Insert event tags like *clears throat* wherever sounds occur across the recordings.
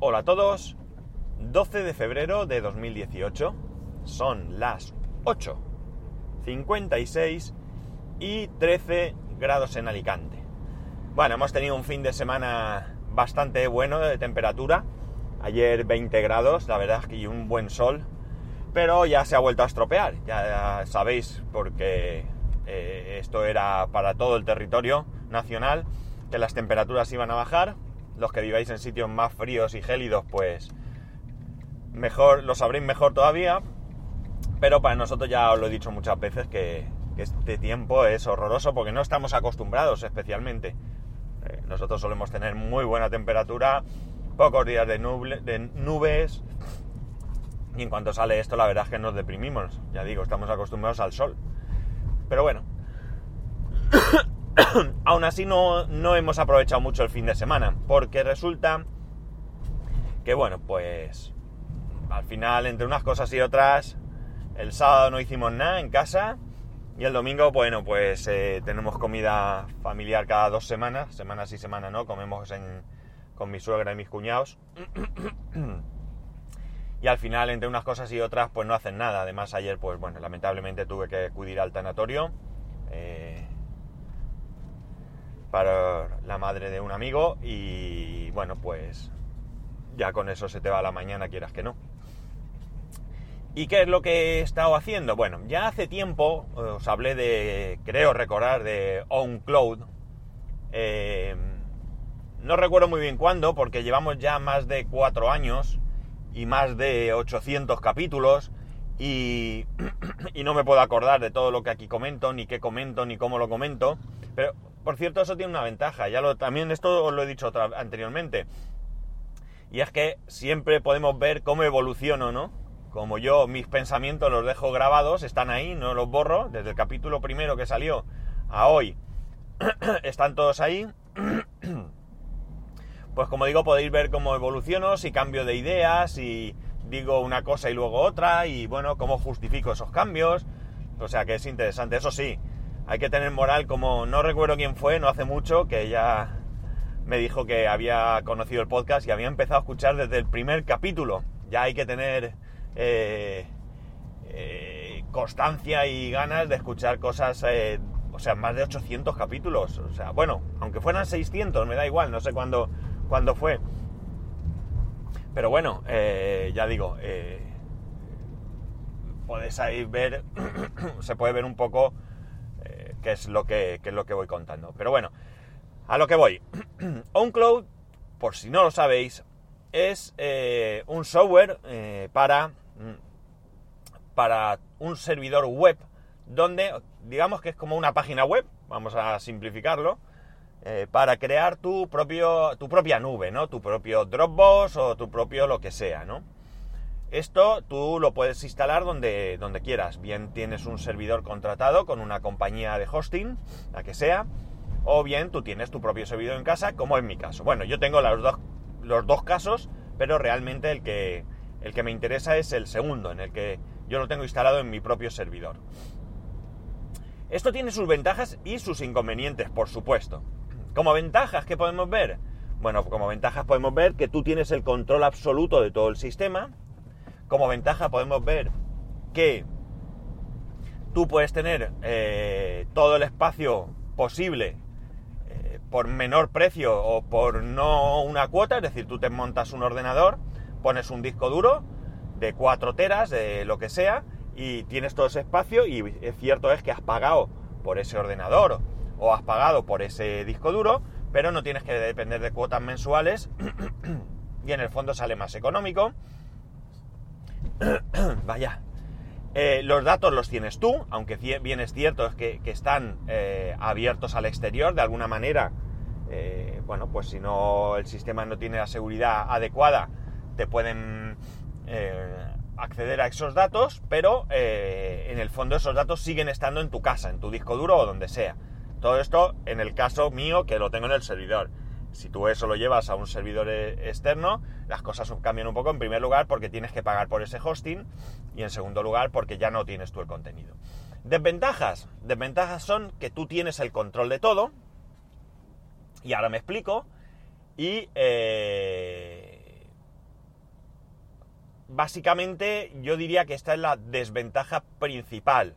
Hola a todos, 12 de febrero de 2018, son las 8.56 y 13 grados en Alicante. Bueno, hemos tenido un fin de semana bastante bueno de temperatura, ayer 20 grados, la verdad es que un buen sol, pero ya se ha vuelto a estropear, ya sabéis porque eh, esto era para todo el territorio nacional, que las temperaturas iban a bajar, los que viváis en sitios más fríos y gélidos, pues mejor, lo sabréis mejor todavía. Pero para nosotros ya os lo he dicho muchas veces que, este tiempo es horroroso porque no estamos acostumbrados especialmente. Eh, nosotros solemos tener muy buena temperatura, pocos días de, de nubes. Y en cuanto sale esto, la verdad es que nos deprimimos. Ya digo, estamos acostumbrados al sol. Pero bueno. *coughs* Aún así no, no hemos aprovechado mucho el fin de semana, porque resulta que, bueno, pues al final, entre unas cosas y otras, el sábado no hicimos nada en casa y el domingo, bueno, pues eh, tenemos comida familiar cada dos semanas, semanas y semanas no, comemos con mi suegra y mis cuñados. *coughs* y al final, entre unas cosas y otras, pues no hacen nada. Además, ayer, pues bueno, lamentablemente tuve que acudir al tanatorio. Eh, para la madre de un amigo y bueno, pues ya con eso se te va la mañana, quieras que no. ¿Y qué es lo que he estado haciendo? Bueno, ya hace tiempo os hablé de, creo recordar, de OnCloud. Eh, no recuerdo muy bien cuándo, porque llevamos ya más de cuatro años y más de 800 capítulos y, *clears throat* y no me puedo acordar de todo lo que aquí comento, ni qué comento, ni cómo lo comento. Pero por cierto, eso tiene una ventaja, ya lo, también esto os lo he dicho anteriormente, y es que siempre podemos ver cómo evoluciono, ¿no? Como yo mis pensamientos los dejo grabados, están ahí, no los borro, desde el capítulo primero que salió a hoy, *clears throat* están todos ahí. *clears throat* Pues como digo, podéis ver cómo evoluciono, si cambio de ideas, si digo una cosa y luego otra, y bueno, cómo justifico esos cambios. O sea que es interesante. Eso sí, hay que tener moral como no recuerdo quién fue, no hace mucho, que ella me dijo que había conocido el podcast y había empezado a escuchar desde el primer capítulo. Ya hay que tener eh, eh, constancia y ganas de escuchar cosas, eh, o sea, más de 800 capítulos. O sea, bueno, aunque fueran 600, me da igual, no sé cuándo, cuándo fue. Pero bueno, ya digo, podéis ahí ver, *clears throat* se puede ver un poco que es lo que, es lo que voy contando. Pero bueno, a lo que voy. *clears throat* OnCloud, por si no lo sabéis, es eh, un software eh, para, mm, para un servidor web donde, digamos que es como una página web, vamos a simplificarlo, eh, para crear tu, propio, tu propia nube, ¿no? Tu propio Dropbox o tu propio lo que sea, ¿no? Esto tú lo puedes instalar donde, donde quieras. Bien tienes un servidor contratado con una compañía de hosting, la que sea, o bien tú tienes tu propio servidor en casa, como en mi caso. Bueno, yo tengo los dos, los dos casos, pero realmente el que, el que me interesa es el segundo, en el que yo lo tengo instalado en mi propio servidor. Esto tiene sus ventajas y sus inconvenientes, por supuesto. Como ventajas, ¿qué podemos ver? Bueno, como ventajas podemos ver que tú tienes el control absoluto de todo el sistema, como ventaja podemos ver que tú puedes tener eh, todo el espacio posible eh, por menor precio o por no una cuota, es decir, tú te montas un ordenador, pones un disco duro de 4 teras, de lo que sea, y tienes todo ese espacio y cierto es que has pagado por ese ordenador o has pagado por ese disco duro, pero no tienes que depender de cuotas mensuales *clears throat* y en el fondo sale más económico *clears throat* Vaya. Eh, los datos los tienes tú, aunque bien es cierto es que, están eh, abiertos al exterior de alguna manera. Eh, bueno, pues si no el sistema no tiene la seguridad adecuada, te pueden acceder a esos datos, pero en el fondo esos datos siguen estando en tu casa, en tu disco duro o donde sea. Todo esto en el caso mío que lo tengo en el servidor. Si tú eso lo llevas a un servidor eh, externo, las cosas cambian un poco. En primer lugar, porque tienes que pagar por ese hosting. Y en segundo lugar, porque ya no tienes tú el contenido. Desventajas. Desventajas son que tú tienes el control de todo. Y ahora me explico. Y, eh, básicamente yo diría que esta es la desventaja principal.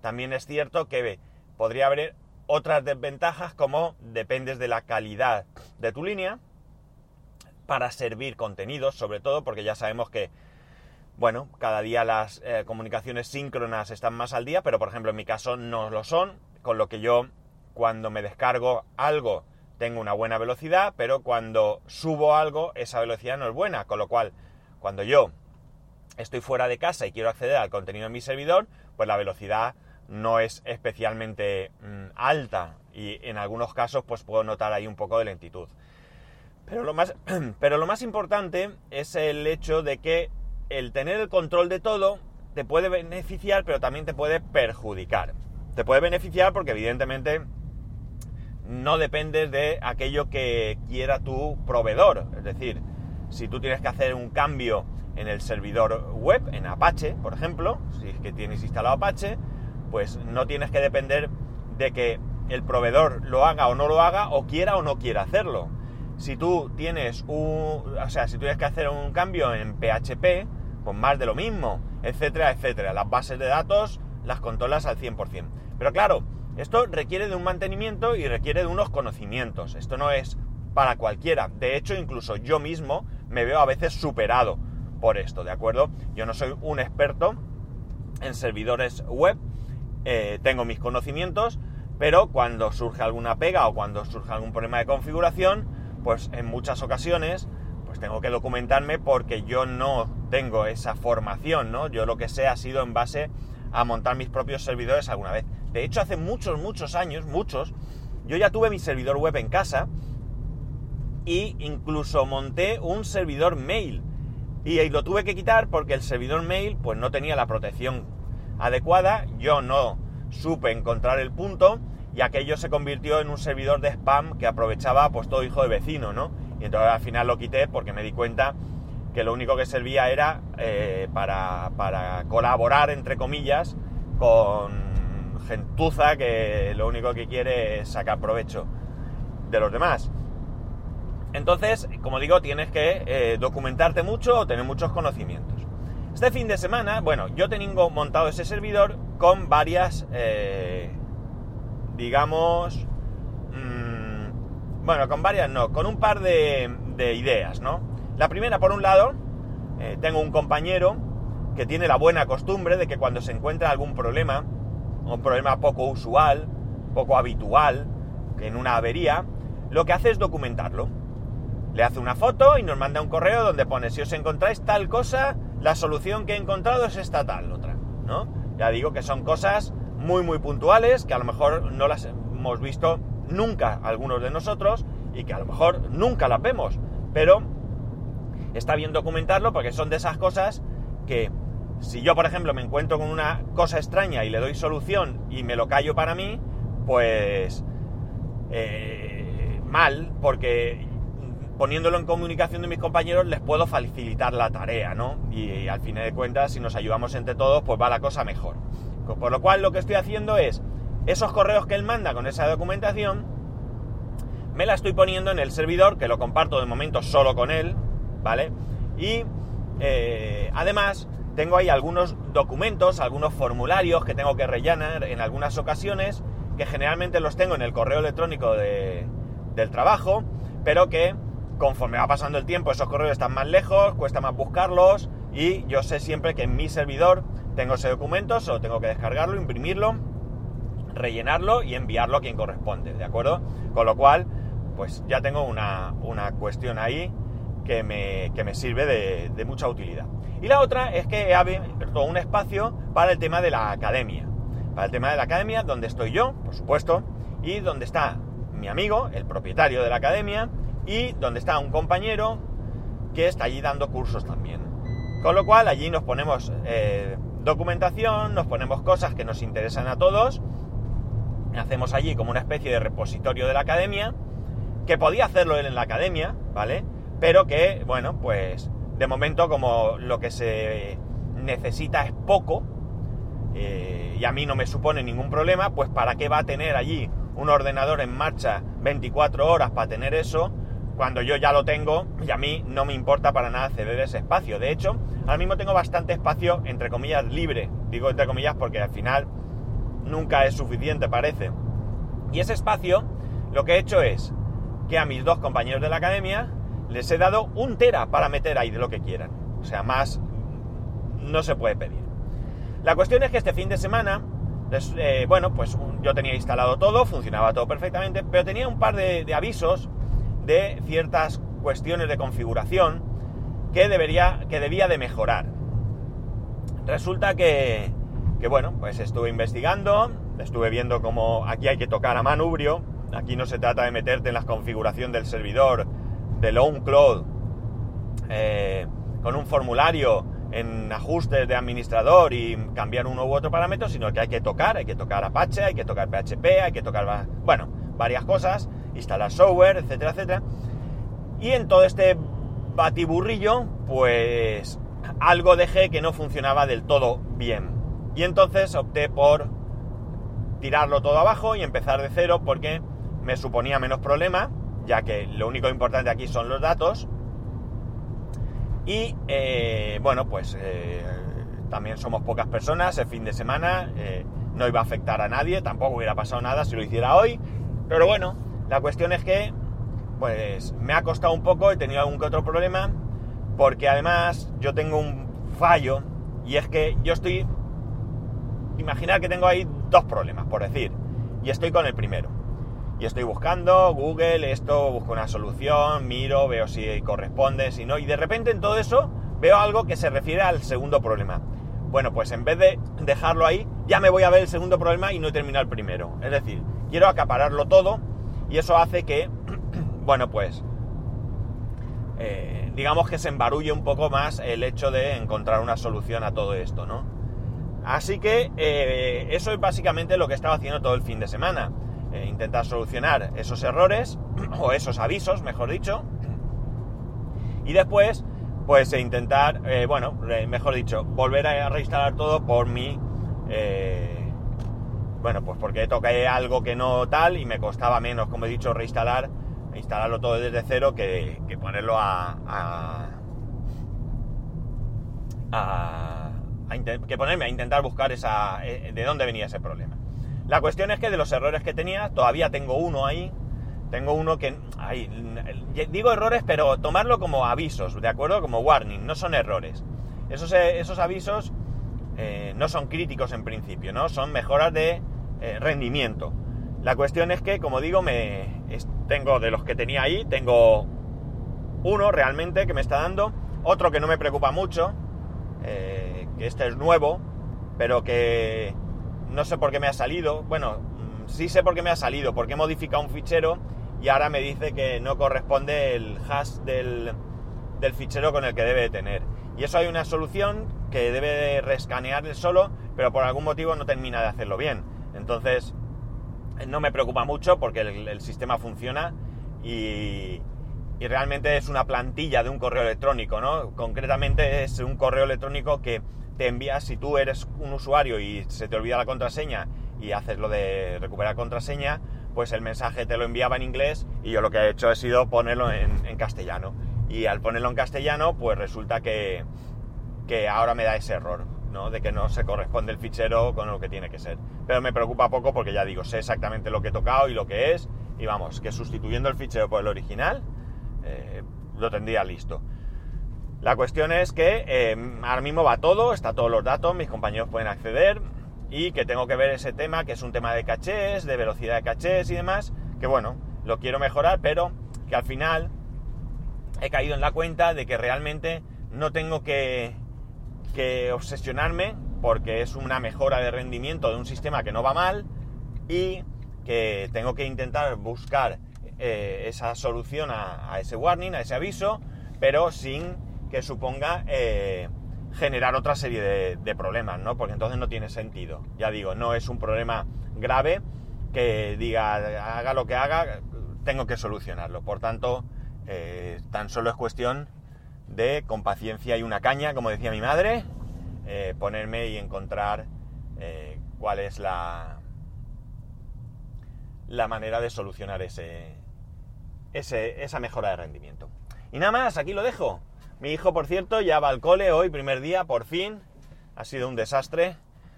También es cierto que podría haber otras desventajas como dependes de la calidad de tu línea para servir contenidos, sobre todo porque ya sabemos que, bueno, cada día las eh, comunicaciones síncronas están más al día, pero por ejemplo en mi caso no lo son, con lo que yo cuando me descargo algo tengo una buena velocidad, pero cuando subo algo esa velocidad no es buena, con lo cual cuando yo estoy fuera de casa y quiero acceder al contenido en mi servidor, pues la velocidad no es especialmente mm, alta y en algunos casos pues puedo notar ahí un poco de lentitud. Pero lo, más, *clears throat* pero lo más importante es el hecho de que el tener el control de todo te puede beneficiar pero también te puede perjudicar. Te puede beneficiar porque evidentemente no dependes de aquello que quiera tu proveedor. Es decir, si tú tienes que hacer un cambio en el servidor web, en Apache, por ejemplo, si es que tienes instalado Apache, pues no tienes que depender de que el proveedor lo haga o no lo haga, o quiera o no quiera hacerlo. Si tú tienes un. O sea, si tienes que hacer un cambio en PHP, pues más de lo mismo, etcétera, etcétera. Las bases de datos las controlas al 100%. Pero claro, esto requiere de un mantenimiento y requiere de unos conocimientos. Esto no es para cualquiera. De hecho, incluso yo mismo me veo a veces superado por esto, ¿de acuerdo? Yo no soy un experto en servidores web, eh, tengo mis conocimientos, pero cuando surge alguna pega o cuando surge algún problema de configuración, pues en muchas ocasiones pues tengo que documentarme porque yo no tengo esa formación, ¿no? Yo lo que sé ha sido en base a montar mis propios servidores alguna vez. De hecho, hace muchos, muchos años, muchos, yo ya tuve mi servidor web en casa y incluso monté un servidor mail. Y lo tuve que quitar porque el servidor mail pues no tenía la protección adecuada, yo no supe encontrar el punto y aquello se convirtió en un servidor de spam que aprovechaba pues todo hijo de vecino, ¿no? Y entonces al final lo quité porque me di cuenta que lo único que servía era eh, para, para, colaborar, entre comillas, con gentuza que lo único que quiere es sacar provecho de los demás. Entonces, como digo, tienes que eh, documentarte mucho o tener muchos conocimientos. Este fin de semana, bueno, yo tengo montado ese servidor con varias, eh, digamos, mmm, bueno, con varias no, con un par de, de, ideas, ¿no? La primera, por un lado, eh, tengo un compañero que tiene la buena costumbre de que cuando se encuentra algún problema, un problema poco usual, poco habitual, en una avería, lo que hace es documentarlo. Le hace una foto y nos manda un correo donde pone si os encontráis tal cosa, la solución que he encontrado es esta tal otra, ¿no? Ya digo que son cosas muy muy puntuales que a lo mejor no las hemos visto nunca algunos de nosotros y que a lo mejor nunca las vemos, pero está bien documentarlo porque son de esas cosas que si yo por ejemplo me encuentro con una cosa extraña y le doy solución y me lo callo para mí, pues eh, mal, porque poniéndolo en comunicación de mis compañeros les puedo facilitar la tarea, ¿no? Y, al fin de cuentas, si nos ayudamos entre todos, pues va la cosa mejor. Por lo cual lo que estoy haciendo es, esos correos que él manda con esa documentación, me la estoy poniendo en el servidor, que lo comparto de momento solo con él, ¿vale? Y eh, además tengo ahí algunos documentos, algunos formularios que tengo que rellenar en algunas ocasiones, que generalmente los tengo en el correo electrónico del trabajo, pero que conforme va pasando el tiempo esos correos están más lejos, cuesta más buscarlos y yo sé siempre que en mi servidor tengo ese documento, solo tengo que descargarlo, imprimirlo, rellenarlo y enviarlo a quien corresponde, ¿de acuerdo? Con lo cual, pues ya tengo una, una cuestión ahí que me, que me sirve de, de, mucha utilidad. Y la otra es que he abierto un espacio para el tema de la academia. Para el tema de la academia, donde estoy yo, por supuesto, y donde está mi amigo, el propietario de la academia, y donde está un compañero que está allí dando cursos también. Con lo cual allí nos ponemos eh, documentación, nos ponemos cosas que nos interesan a todos, hacemos allí como una especie de repositorio de la academia, que podía hacerlo él en la academia, ¿vale? Pero que, bueno, pues de momento como lo que se necesita es poco, eh, y a mí no me supone ningún problema, pues ¿para qué va a tener allí un ordenador en marcha 24 horas para tener eso? Cuando yo ya lo tengo y a mí no me importa para nada ceder ese espacio. De hecho, ahora mismo tengo bastante espacio, entre comillas, libre. Digo entre comillas porque al final nunca es suficiente, parece. Y ese espacio, lo que he hecho es que a mis dos compañeros de la academia les he dado un tera para meter ahí de lo que quieran. O sea, más no se puede pedir. La cuestión es que este fin de semana, eh, bueno, pues yo tenía instalado todo, funcionaba todo perfectamente, pero tenía un par de, avisos de ciertas cuestiones de configuración que, debería, que debía de mejorar. Resulta que, que, bueno, pues estuve investigando, estuve viendo cómo aquí hay que tocar a manubrio, aquí no se trata de meterte en la configuración del servidor de OwnCloud eh, con un formulario en ajustes de administrador y cambiar uno u otro parámetro, sino que hay que tocar, hay que tocar Apache, hay que tocar PHP, hay que tocar, bueno, varias cosas, instalar software, etcétera, etcétera. Y en todo este batiburrillo, pues algo dejé que no funcionaba del todo bien. Y entonces opté por tirarlo todo abajo y empezar de cero porque me suponía menos problema, ya que lo único importante aquí son los datos. Y eh, bueno, pues eh, también somos pocas personas, el fin de semana eh, no iba a afectar a nadie, tampoco hubiera pasado nada si lo hiciera hoy. Pero bueno, la cuestión es que pues me ha costado un poco, he tenido algún que otro problema, porque además yo tengo un fallo y es que yo estoy... Imaginar que tengo ahí dos problemas, por decir, y estoy con el primero y estoy buscando Google, esto, busco una solución, miro, veo si corresponde, si no, y de repente en todo eso veo algo que se refiere al segundo problema. Bueno, pues en vez de dejarlo ahí, ya me voy a ver el segundo problema y no he terminado el primero. Es decir, quiero acapararlo todo y eso hace que, *clears throat* bueno, pues, eh, digamos que se embarulle un poco más el hecho de encontrar una solución a todo esto, ¿no? Así que eh, eso es básicamente lo que he estado haciendo todo el fin de semana. Eh, intentar solucionar esos errores, *clears throat* o esos avisos, mejor dicho, y después, pues e intentar, bueno, mejor dicho, volver a reinstalar todo por mi... bueno, pues porque toqué algo que no tal y me costaba menos, como he dicho, reinstalar, instalarlo todo desde cero que, ponerlo a, a, que ponerme a intentar buscar esa, de dónde venía ese problema. La cuestión es que de los errores que tenía, todavía tengo uno ahí. Tengo uno que... digo errores, pero tomarlo como avisos, ¿de acuerdo? Como warning, no son errores. Esos, eh, esos avisos eh, no son críticos en principio, ¿no? Son mejoras de eh, rendimiento. La cuestión es que, como digo, me tengo de los que tenía ahí, tengo uno realmente que me está dando, otro que no me preocupa mucho, que este es nuevo, pero que no sé por qué me ha salido. Bueno, mm, sí sé por qué me ha salido, porque he modificado un fichero y ahora me dice que no corresponde el hash del, fichero con el que debe de tener. Y eso hay una solución que debe de rescanear el solo, pero por algún motivo no termina de hacerlo bien. Entonces, no me preocupa mucho porque el, sistema funciona y, realmente es una plantilla de un correo electrónico, ¿no? Concretamente es un correo electrónico que te envías, si tú eres un usuario y se te olvida la contraseña y haces lo de recuperar contraseña, pues el mensaje te lo enviaba en inglés y yo lo que he hecho ha sido ponerlo en, castellano. Y al ponerlo en castellano, pues resulta que, que ahora me da ese error, De que no se corresponde el fichero con lo que tiene que ser. Pero me preocupa poco porque ya digo, sé exactamente lo que he tocado y lo que es. Y vamos, que sustituyendo el fichero por el original, eh, lo tendría listo. La cuestión es que eh, ahora mismo va todo, está todos los datos, mis compañeros pueden acceder y que tengo que ver ese tema, que es un tema de cachés, de velocidad de cachés y demás, que bueno, lo quiero mejorar, pero que al final he caído en la cuenta de que realmente no tengo que, obsesionarme porque es una mejora de rendimiento de un sistema que no va mal y que tengo que intentar buscar eh, esa solución a, ese warning, a ese aviso, pero sin que suponga eh, generar otra serie de, problemas, ¿no? Porque entonces no tiene sentido. Ya digo, no es un problema grave que diga, haga lo que haga, tengo que solucionarlo. Por tanto, eh, tan solo es cuestión de con paciencia y una caña, como decía mi madre, eh, ponerme y encontrar eh, cuál es la, la manera de solucionar ese, ese, esa mejora de rendimiento. Y nada más, aquí lo dejo. Mi hijo, por cierto, ya va al cole hoy, primer día, por fin. Ha sido un desastre.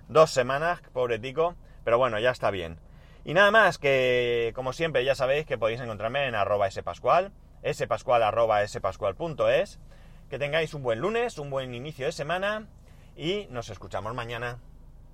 Dos semanas, pobre tico. Pero bueno, ya está bien. Y nada más, que como siempre ya sabéis que podéis encontrarme en arroba spascual, spascual arroba spascual.es. Que tengáis un buen lunes, un buen inicio de semana y nos escuchamos mañana.